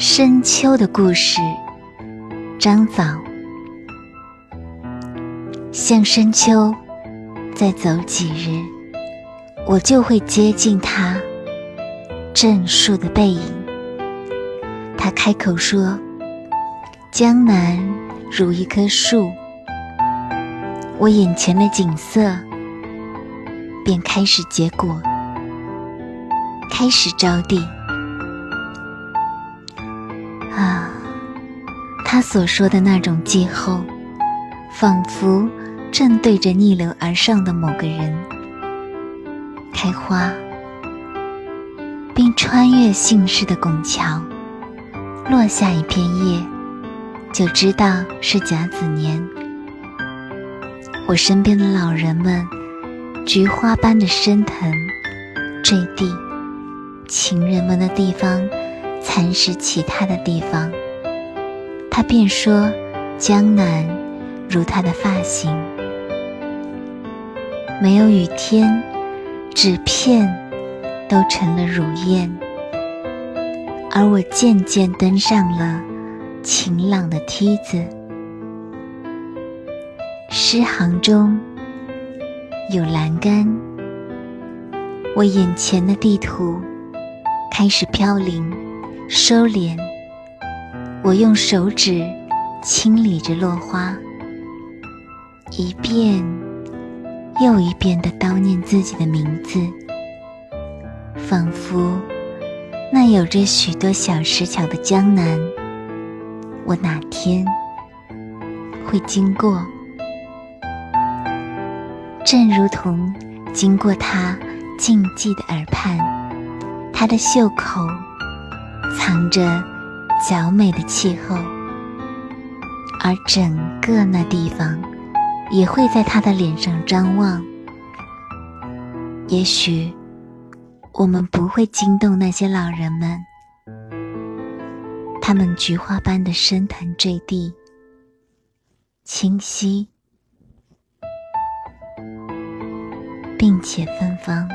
深秋的故事，张枣。向深秋再走几日，我就会接近他正树的背影。他开口说：“江南如一棵树。”我眼前的景色便开始结果，开始着地。他所说的那种季候，仿佛正对着逆流而上的某个人开花，并穿越姓氏的拱桥，落下一片叶，就知道是甲子年。我身边的老人们，菊花般的升腾坠地，情人们的地方蚕食其他的地方。他便说：“江南如他的发型，没有雨天，纸片都成了乳燕。”而我渐渐登上了晴朗的梯子。诗行中有栏杆，我眼前的地图开始飘零、收敛。我用手指清理着落花，一遍又一遍地叨念自己的名字，仿佛那有着许多小石桥的江南，我哪天会经过？正如同经过他静寂的耳畔，他的袖口藏着娇美的气候，而整个那地方也会在他的脸上张望。也许我们不会惊动那些老人们，他们菊花般的深潭坠地，清晰。并且芬芳。